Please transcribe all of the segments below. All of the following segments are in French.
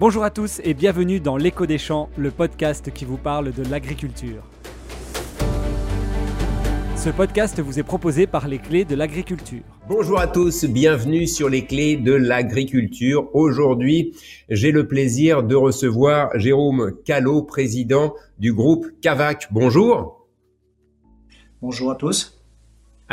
Bonjour à tous et bienvenue dans L'écho des champs, le podcast qui vous parle de l'agriculture. Ce podcast vous est proposé par les clés de l'agriculture. Bonjour à tous, bienvenue sur les clés de l'agriculture. Aujourd'hui, j'ai le plaisir de recevoir Jérôme Callot, président du groupe Cavac. Bonjour. Bonjour à tous.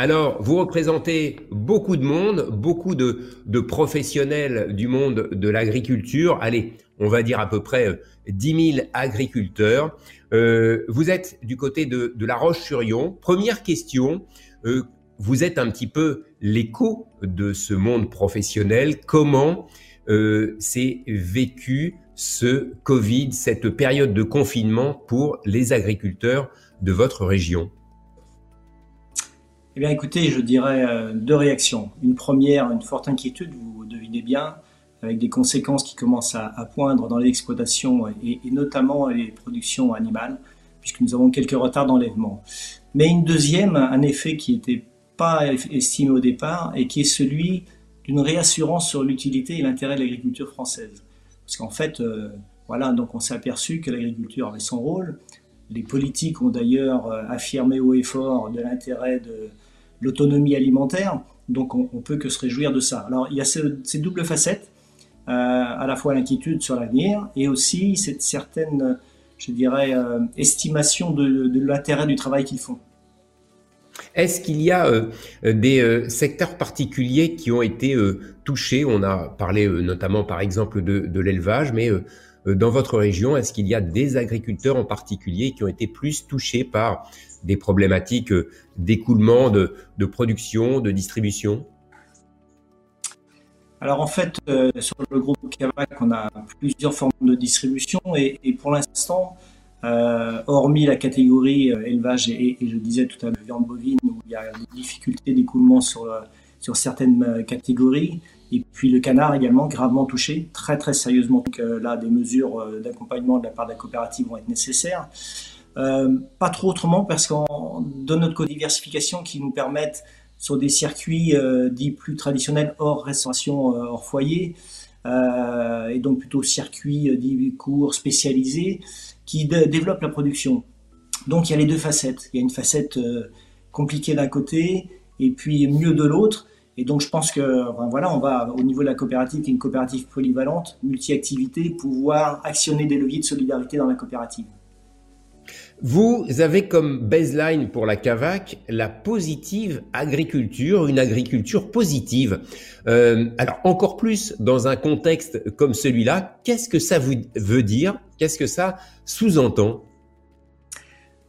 Alors, vous représentez beaucoup de monde, beaucoup de, professionnels du monde de l'agriculture. Allez, on va dire à peu près 10 euh, 000 agriculteurs. Euh, vous êtes du côté de, La Roche-sur-Yon. Première question, euh, vous êtes un petit peu l'écho de ce monde professionnel. Comment s'est vécu ce Covid, cette période de confinement pour les agriculteurs de votre région? Eh bien, écoutez, je dirais euh, deux réactions. Une première, une forte inquiétude, vous devinez bien, avec des conséquences qui commencent à, poindre dans l'exploitation et, et, notamment les productions animales, puisque nous avons quelques retards d'enlèvement. Mais une deuxième, un effet qui n'était pas estimé au départ et qui est celui d'une réassurance sur l'utilité et l'intérêt de l'agriculture française. Parce qu'en fait, euh, voilà, donc on s'est aperçu que l'agriculture avait son rôle. Les politiques ont d'ailleurs euh, affirmé haut et fort de l'intérêt de, l'autonomie alimentaire. Donc on, on, peut que se réjouir de ça. Alors il y a ces doubles facettes, euh, à la fois l'inquiétude sur l'avenir et aussi cette certaine, je dirais, euh, estimation de, l'intérêt du travail qu'ils font. Est-ce qu'il y a euh, des secteurs particuliers qui ont été touchés? On a parlé notamment par exemple de, de l'élevage, mais dans votre région, est-ce qu'il y a des agriculteurs en particulier qui ont été plus touchés par des problématiques euh, d'écoulement de, production, de distribution alors en fait, euh, sur le groupe Cavac, on a plusieurs formes de distribution et, pour l'instant, euh, hormis la catégorie élevage et, je disais tout à l'heure viande bovine où il y a des difficultés d'écoulement sur, sur certaines catégories, et puis le canard également gravement touché, très très sérieusement. Donc là, des mesures d'accompagnement de la part de la coopérative vont être nécessaires. Euh, pas trop autrement parce qu'on donne notre co-diversification qui nous permettent sur des circuits euh, dits plus traditionnels hors restauration, euh, hors foyer, et donc plutôt circuits dits courts spécialisés qui développent la production. Donc il y a les deux facettes. Il y a une facette compliquée d'un côté et puis mieux de l'autre. Et donc je pense que voilà, on va au niveau de la coopérative, qui est une coopérative polyvalente, multi-activité, pouvoir actionner des leviers de solidarité dans la coopérative. Vous avez comme baseline pour la CAVAC la positive agriculture, une agriculture positive. Euh, alors encore plus dans un contexte comme celui-là, qu'est-ce que ça vous veut dire? Qu'est-ce que ça sous-entend?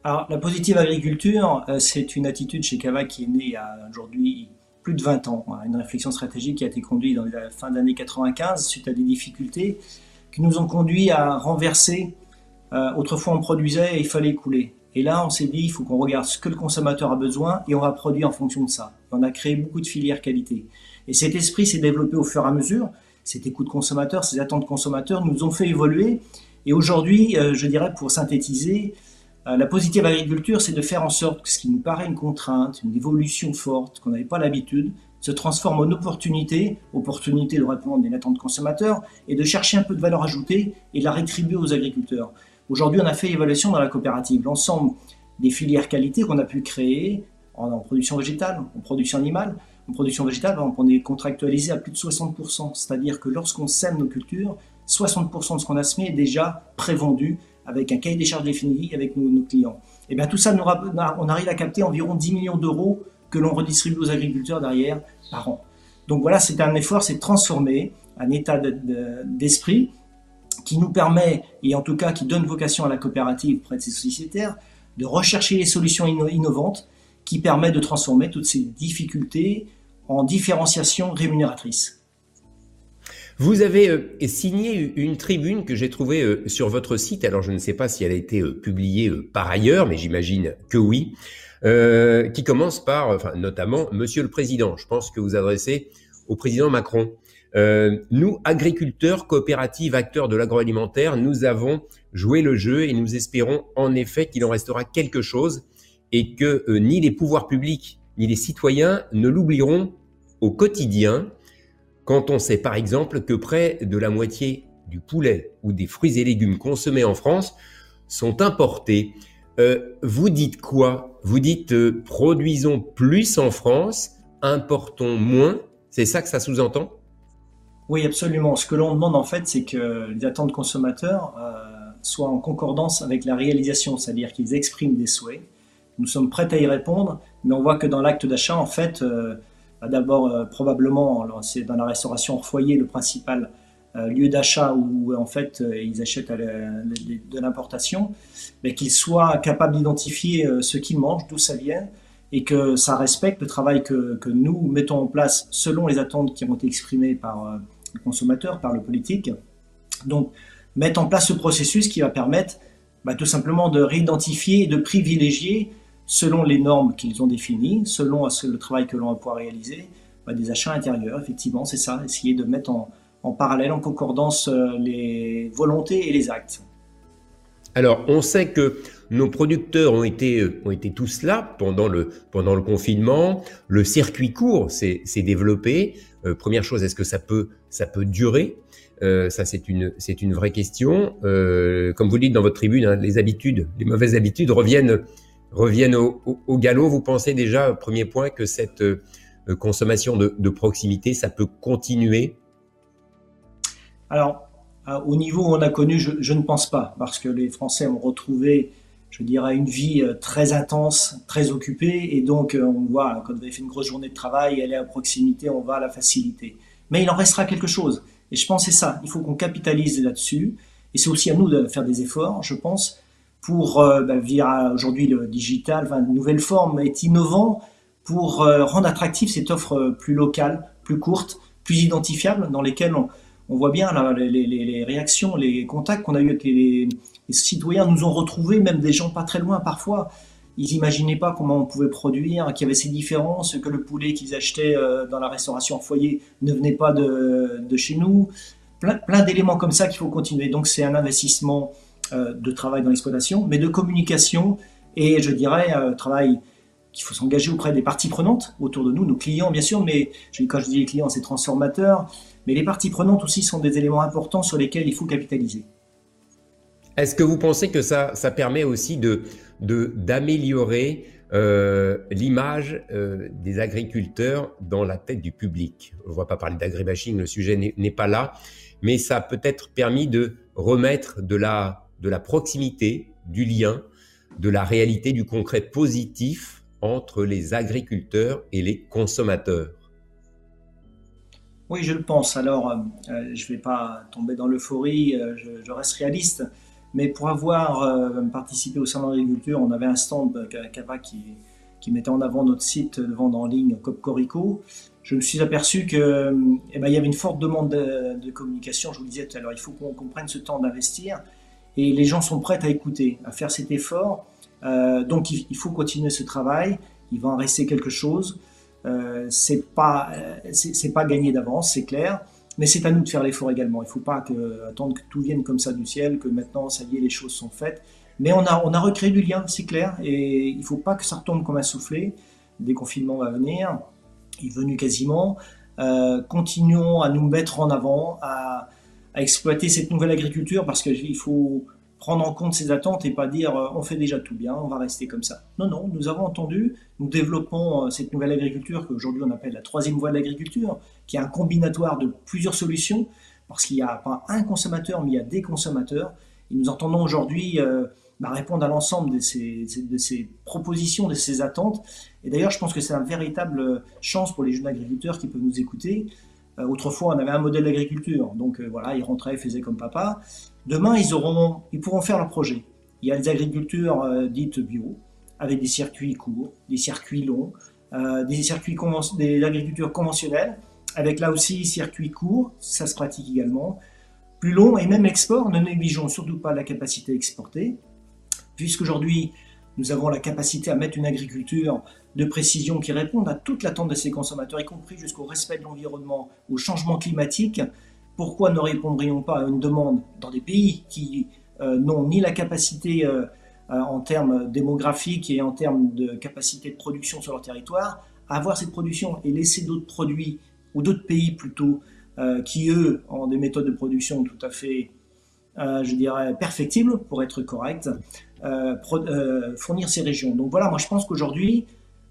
Alors la positive agriculture, euh, c'est une attitude chez CAVAC qui est née il aujourd'hui plus de 20 ans. Une réflexion stratégique qui a été conduite dans la fin d'année 95 suite à des difficultés qui nous ont conduit à renverser euh, autrefois, on produisait et il fallait écouler. Et là, on s'est dit, il faut qu'on regarde ce que le consommateur a besoin et on va produire en fonction de ça. on a créé beaucoup de filières qualité. Et cet esprit s'est développé au fur et à mesure. Cet écoute consommateur, ces attentes consommateurs nous ont fait évoluer. Et aujourd'hui, euh, je dirais, pour synthétiser, euh, la positive agriculture, c'est de faire en sorte que ce qui nous paraît une contrainte, une évolution forte, qu'on n'avait pas l'habitude, se transforme en opportunité, opportunité de répondre à une attente consommateur et de chercher un peu de valeur ajoutée et de la rétribuer aux agriculteurs. Aujourd'hui, on a fait l'évaluation dans la coopérative. L'ensemble des filières qualité qu'on a pu créer en, production végétale, en production animale, en production végétale, on est contractualisé à plus de 60%. C'est-à-dire que lorsqu'on sème nos cultures, 60% de ce qu'on a semé est déjà prévendu avec un cahier des charges défini avec nos, clients. Et bien tout ça, on arrive à capter environ 10 millions d'euros que l'on redistribue aux agriculteurs derrière par an. Donc voilà, c'est un effort, c'est transformer un état d'esprit qui nous permet, et en tout cas qui donne vocation à la coopérative près de ses sociétaires, de rechercher les solutions innovantes qui permettent de transformer toutes ces difficultés en différenciation rémunératrice. Vous avez euh, signé une tribune que j'ai trouvée euh, sur votre site. Alors je ne sais pas si elle a été euh, publiée par ailleurs, mais j'imagine que oui. qui commence par, notamment, Monsieur le Président. Je pense que vous adressez au président Macron. Euh, nous, agriculteurs, coopératives, acteurs de l'agroalimentaire, nous avons joué le jeu et nous espérons en effet qu'il en restera quelque chose et que euh, ni les pouvoirs publics ni les citoyens ne l'oublieront au quotidien quand on sait par exemple que près de la moitié du poulet ou des fruits et légumes consommés en France sont importés. Euh, vous dites quoi? Vous dites produisons plus en France, importons moins. C'est ça que ça sous-entend? Oui, absolument. Ce que l'on demande en fait, c'est que les attentes consommateurs euh, soient en concordance avec la réalisation, c'est-à-dire qu'ils expriment des souhaits. Nous sommes prêts à y répondre, mais on voit que dans l'acte d'achat, en fait, bah, d'abord probablement, c'est dans la restauration hors foyer le principal euh, lieu d'achat où en fait euh, ils achètent de l'importation, qu'ils soient capables d'identifier euh, ce qu'ils mangent, d'où ça vient, et que ça respecte le travail que, nous mettons en place selon les attentes qui ont été exprimées par le consommateur, par le politique. Donc, mettre en place ce processus qui va permettre bah, tout simplement de réidentifier et de privilégier, selon les normes qu'ils ont définies, selon le travail que l'on va pouvoir réaliser, bah, des achats intérieurs, effectivement, c'est ça, essayer de mettre en, parallèle, en concordance, euh, les volontés et les actes. Alors, on sait que nos producteurs ont été, euh, ont été tous là pendant le, pendant le confinement. Le circuit court s'est développé. Euh, première chose, est-ce que ça peut, ça peut durer? Ça, c'est une, c'est une vraie question. comme vous le dites dans votre tribune, hein, les habitudes, les mauvaises habitudes reviennent, reviennent au, galop. Vous pensez déjà, premier point, que cette consommation de proximité, ça peut continuer? Alors, au niveau où on a connu, je, ne pense pas, parce que les Français ont retrouvé, je dirais, une vie euh, très intense, très occupée, et donc euh, on voit, quand vous avez fait une grosse journée de travail, elle est à proximité, on va la facilité. Mais il en restera quelque chose. Et je pense c'est ça, il faut qu'on capitalise là-dessus, et c'est aussi à nous de faire des efforts, je pense, pour, euh, bah, via aujourd'hui le digital, enfin, une nouvelle forme est innovant pour rendre attractive cette offre plus locale, plus courte, plus identifiable, dans lesquelles on voit bien les, réactions, les contacts qu'on a eu avec les, citoyens nous ont retrouvés, même des gens pas très loin parfois. Ils n'imaginaient pas comment on pouvait produire, qu'il y avait ces différences, que le poulet qu'ils achetaient euh, dans la restauration en foyer ne venait pas de, chez nous. Plein, plein d'éléments comme ça qu'il faut continuer. Donc c'est un investissement euh, de travail dans l'exploitation, mais de communication et je dirais un travail qu'il faut s'engager auprès des parties prenantes autour de nous, nos clients bien sûr, mais quand je dis les clients, c'est transformateurs, mais les parties prenantes aussi sont des éléments importants sur lesquels il faut capitaliser. Est-ce que vous pensez que ça, ça permet aussi de, d'améliorer euh, l'image euh, des agriculteurs dans la tête du public? On ne va pas parler d'agribashing, le sujet n'est, pas là, mais ça a peut-être permis de remettre de la, de la proximité, du lien, de la réalité, du concret positif entre les agriculteurs et les consommateurs. Oui, je le pense. Alors, euh, je ne vais pas tomber dans l'euphorie, je, reste réaliste. Mais pour avoir participé au salon d'agriculture, on avait un stand Cava qui, mettait en avant notre site de vente en ligne Copcorico. Je me suis aperçu que eh ben, y avait une forte demande de, communication. Je vous le disais tout à l'heure, il faut qu'on prenne ce temps d'investir. Et les gens sont prêts à écouter, à faire cet effort. donc, il, faut continuer ce travail. Il va en rester quelque chose. Euh, c'est pas euh, c'est pas gagné d'avance, c'est clair. Mais c'est à nous de faire l'effort également. Il ne faut pas attendre que tout vienne comme ça du ciel, que maintenant, ça y est, les choses sont faites. Mais on a, recréé du lien, c'est clair. Et il ne faut pas que ça retombe comme un soufflet. Le déconfinement va venir. Il est venu quasiment. Euh, continuons à nous mettre en avant, à, à exploiter cette nouvelle agriculture parce qu'il faut, prendre en compte ces attentes et pas dire euh, on fait déjà tout bien, on va rester comme ça. Non, non, nous avons entendu, nous développons euh, cette nouvelle agriculture qu'aujourd'hui on appelle la troisième voie de l'agriculture, qui est un combinatoire de plusieurs solutions, parce qu'il n'y a pas un consommateur, mais il y a des consommateurs. Et nous entendons aujourd'hui euh, bah, répondre à l'ensemble de ces, de ces propositions, de ces attentes. Et d'ailleurs, je pense que c'est une véritable chance pour les jeunes agriculteurs qui peuvent nous écouter. Autrefois, on avait un modèle d'agriculture, donc voilà, ils rentraient, ils faisaient comme papa. Demain, ils, auront, ils pourront faire leur projet. Il y a des agricultures euh, dites bio, avec des circuits courts, des circuits longs, euh, des circuits des agricultures conventionnelles, avec là aussi circuits courts, ça se pratique également, plus long et même export. Ne négligeons surtout pas la capacité à exporter, puisqu'aujourd'hui nous avons la capacité à mettre une agriculture de précision qui réponde à toute l'attente de ces consommateurs, y compris jusqu'au respect de l'environnement, au changement climatique. Pourquoi ne répondrions pas à une demande dans des pays qui euh, n'ont ni la capacité euh, euh, en termes démographiques et en termes de capacité de production sur leur territoire à avoir cette production et laisser d'autres produits ou d'autres pays plutôt qui eux ont des méthodes de production tout à fait, je dirais, perfectibles pour être correctes, fournir ces régions. Donc voilà, moi je pense qu'aujourd'hui,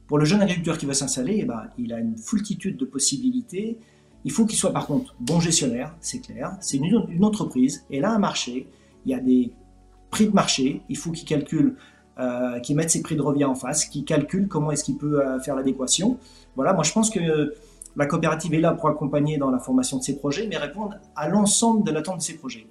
pour le jeune agriculteur qui va s'installer, eh ben, il a une foultitude de possibilités. Il faut qu'il soit par contre bon gestionnaire, c'est clair. C'est une, entreprise, elle a un marché, il y a des prix de marché, il faut qu'il calcule, euh, qu'il mette ses prix de revient en face, qu'il calcule comment est-ce qu'il peut euh, faire l'adéquation. Voilà, moi je pense que la coopérative est là pour accompagner dans la formation de ces projets, mais répondre à l'ensemble de l'attente de ces projets.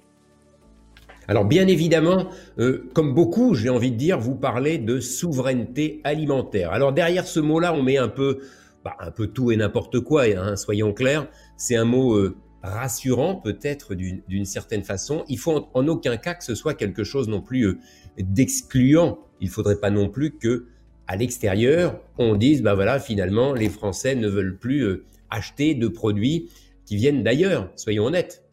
Alors bien évidemment, euh, comme beaucoup, j'ai envie de dire, vous parlez de souveraineté alimentaire. Alors derrière ce mot-là, on met un peu, bah, un peu tout et n'importe quoi, hein, soyons clairs. C'est un mot euh, rassurant peut-être d'une certaine façon. Il faut en, aucun cas que ce soit quelque chose non plus euh, d'excluant. Il faudrait pas non plus que à l'extérieur, on dise, bah voilà, finalement, les Français ne veulent plus acheter de produits qui viennent d'ailleurs. Soyons honnêtes.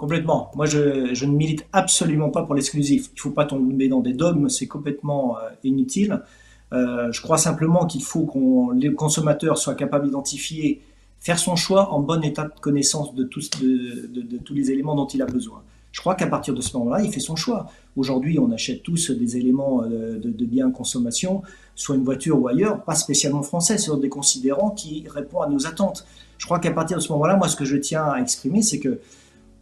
Complètement. Moi, je, ne milite absolument pas pour l'exclusif. Il ne faut pas tomber dans des dogmes, c'est complètement euh, inutile. Euh, je crois simplement qu'il faut que les consommateurs soient capables d'identifier, faire son choix en bon état de connaissance de tous, les éléments dont il a besoin. Je crois qu'à partir de ce moment-là, il fait son choix. Aujourd'hui, on achète tous des éléments euh, de, de biens consommation, soit une voiture ou ailleurs, pas spécialement français, sur des considérants qui répondent à nos attentes. Je crois qu'à partir de ce moment-là, moi, ce que je tiens à exprimer, c'est que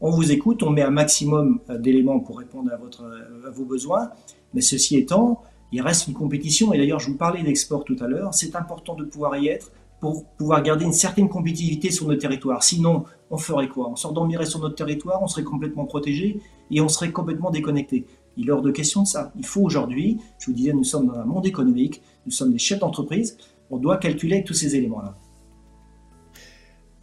on vous écoute, on met un maximum euh, d'éléments pour répondre à, votre, à vos besoins, mais ceci étant, il reste une compétition, et d'ailleurs je vous parlais d'export tout à l'heure, c'est important de pouvoir y être pour pouvoir garder une certaine compétitivité sur nos territoires. Sinon, on ferait quoi? On s'endormirait sur notre territoire, on serait complètement protégé et on serait complètement déconnecté. Il est hors de question de ça. Il faut aujourd'hui, je vous disais, nous sommes dans un monde économique, nous sommes des chefs d'entreprise, on doit calculer tous ces éléments-là.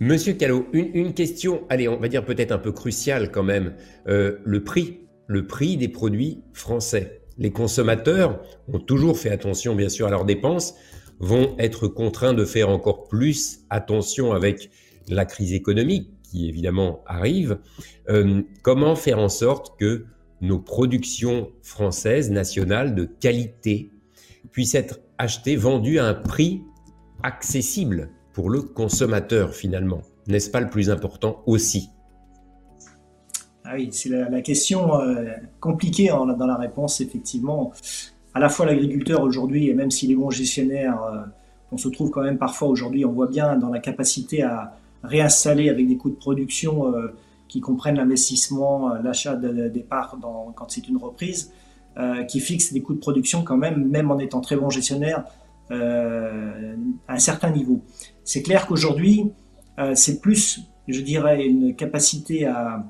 Monsieur Callot, une, question, allez, on va dire peut-être un peu cruciale quand même, euh, le prix, le prix des produits français. Les consommateurs ont toujours fait attention, bien sûr, à leurs dépenses, vont être contraints de faire encore plus attention avec la crise économique qui évidemment arrive. Euh, comment faire en sorte que nos productions françaises nationales de qualité puissent être achetées, vendues à un prix accessible? Pour le consommateur finalement N'est-ce pas le plus important aussi? Ah oui, c'est la, question euh, compliquée dans la réponse, effectivement. À la fois l'agriculteur aujourd'hui, et même s'il est bon gestionnaire, euh, on se trouve quand même parfois aujourd'hui, on voit bien dans la capacité à réinstaller avec des coûts de production euh, qui comprennent l'investissement, l'achat de, départ quand c'est une reprise, qui fixe des coûts de production quand même, même en étant très bon gestionnaire, à un certain niveau. C'est clair qu'aujourd'hui, euh, c'est plus, je dirais, une capacité à,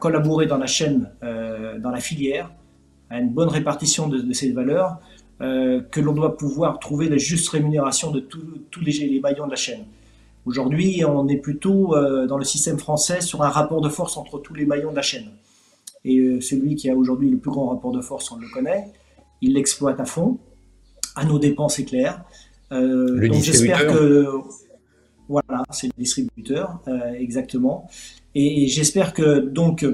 collaborer dans la chaîne, euh, dans la filière, à une bonne répartition de, ces valeurs, euh, que l'on doit pouvoir trouver la juste rémunération de tous les, maillons de la chaîne. Aujourd'hui, on est plutôt dans le système français sur un rapport de force entre tous les maillons de la chaîne. Et celui qui a aujourd'hui le plus grand rapport de force, on le connaît, il l'exploite à fond, à nos dépenses, c'est clair. Euh, donc j'espère que voilà, c'est le distributeur euh, exactement. Et, j'espère que donc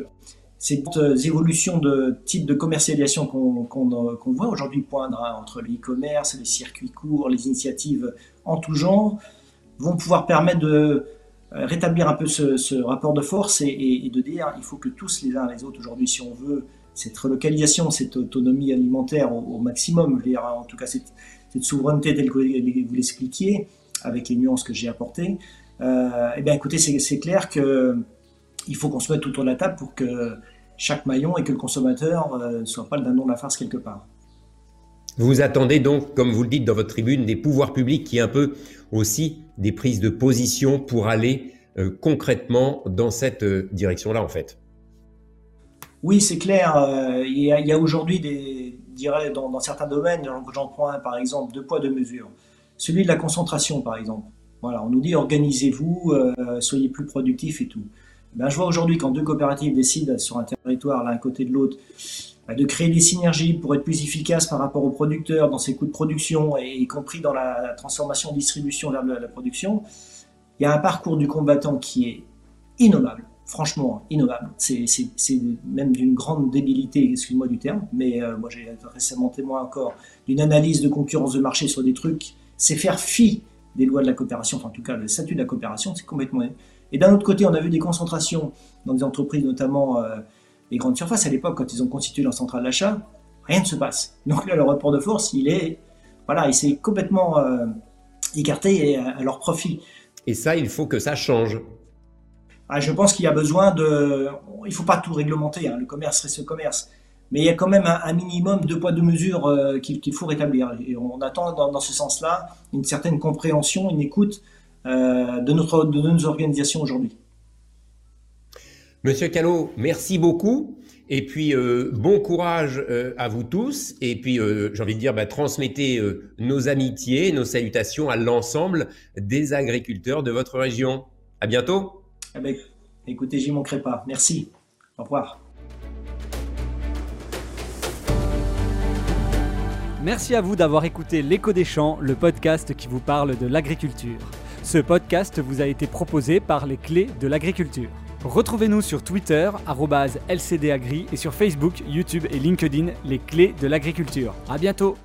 ces évolutions de type de commercialisation qu'on voit aujourd'hui poindre hein, entre le e-commerce, les circuits courts, les initiatives en tout genre, vont pouvoir permettre de euh, rétablir un peu ce, rapport de force et, de dire il faut que tous les uns les autres aujourd'hui, si on veut cette relocalisation, cette autonomie alimentaire au, maximum, en tout cas cette, souveraineté telle que vous l'expliquiez, avec les nuances que j'ai apportées, euh, eh bien écoutez, c'est clair qu'il faut qu'on se mette autour de la table pour que chaque maillon et que le consommateur ne euh, soit pas le dindon de la farce quelque part. Vous attendez donc, comme vous le dites dans votre tribune, des pouvoirs publics qui un peu aussi des prises de position pour aller euh, concrètement dans cette direction-là en fait. Oui, c'est clair. Il y a, aujourd'hui des, dirais, dans, certains domaines, j'en prends un par exemple, deux poids, deux mesures. Celui de la concentration, par exemple. Voilà, on nous dit organisez-vous, euh, soyez plus productifs et tout. Ben, je vois aujourd'hui quand deux coopératives décident sur un territoire, l'un côté de l'autre, ben, de créer des synergies pour être plus efficaces par rapport aux producteurs dans ses coûts de production, et y compris dans la, transformation, distribution vers la production. Il y a un parcours du combattant qui est innommable franchement innovable. C'est même d'une grande débilité, excuse-moi du terme, mais euh, moi j'ai récemment témoin encore d'une analyse de concurrence de marché sur des trucs. C'est faire fi des lois de la coopération, enfin en tout cas le statut de la coopération, c'est complètement Et d'un autre côté, on a vu des concentrations dans des entreprises, notamment euh, les grandes surfaces. À l'époque, quand ils ont constitué leur centrale d'achat, rien ne se passe. Donc là, le rapport de force, il est, voilà, il s'est complètement euh, écarté à, leur profit. Et ça, il faut que ça change. Ah, je pense qu'il y a besoin de. Il ne faut pas tout réglementer. Hein. Le commerce reste le commerce. Mais il y a quand même un, minimum de poids de mesure euh, qu'il faut rétablir. Et on attend dans, ce sens-là une certaine compréhension, une écoute euh, de, notre, de nos organisations aujourd'hui. Monsieur Callot, merci beaucoup. Et puis, euh, bon courage à vous tous. Et puis, j'ai envie de dire, bah, transmettez nos amitiés, nos salutations à l'ensemble des agriculteurs de votre région. À bientôt. Eh ben, écoutez, j'y manquerai pas. Merci. Au revoir. Merci à vous d'avoir écouté L'écho des champs, le podcast qui vous parle de l'agriculture. Ce podcast vous a été proposé par les clés de l'agriculture. Retrouvez-nous sur Twitter, LCDAgri, et sur Facebook, YouTube et LinkedIn, les clés de l'agriculture. À bientôt!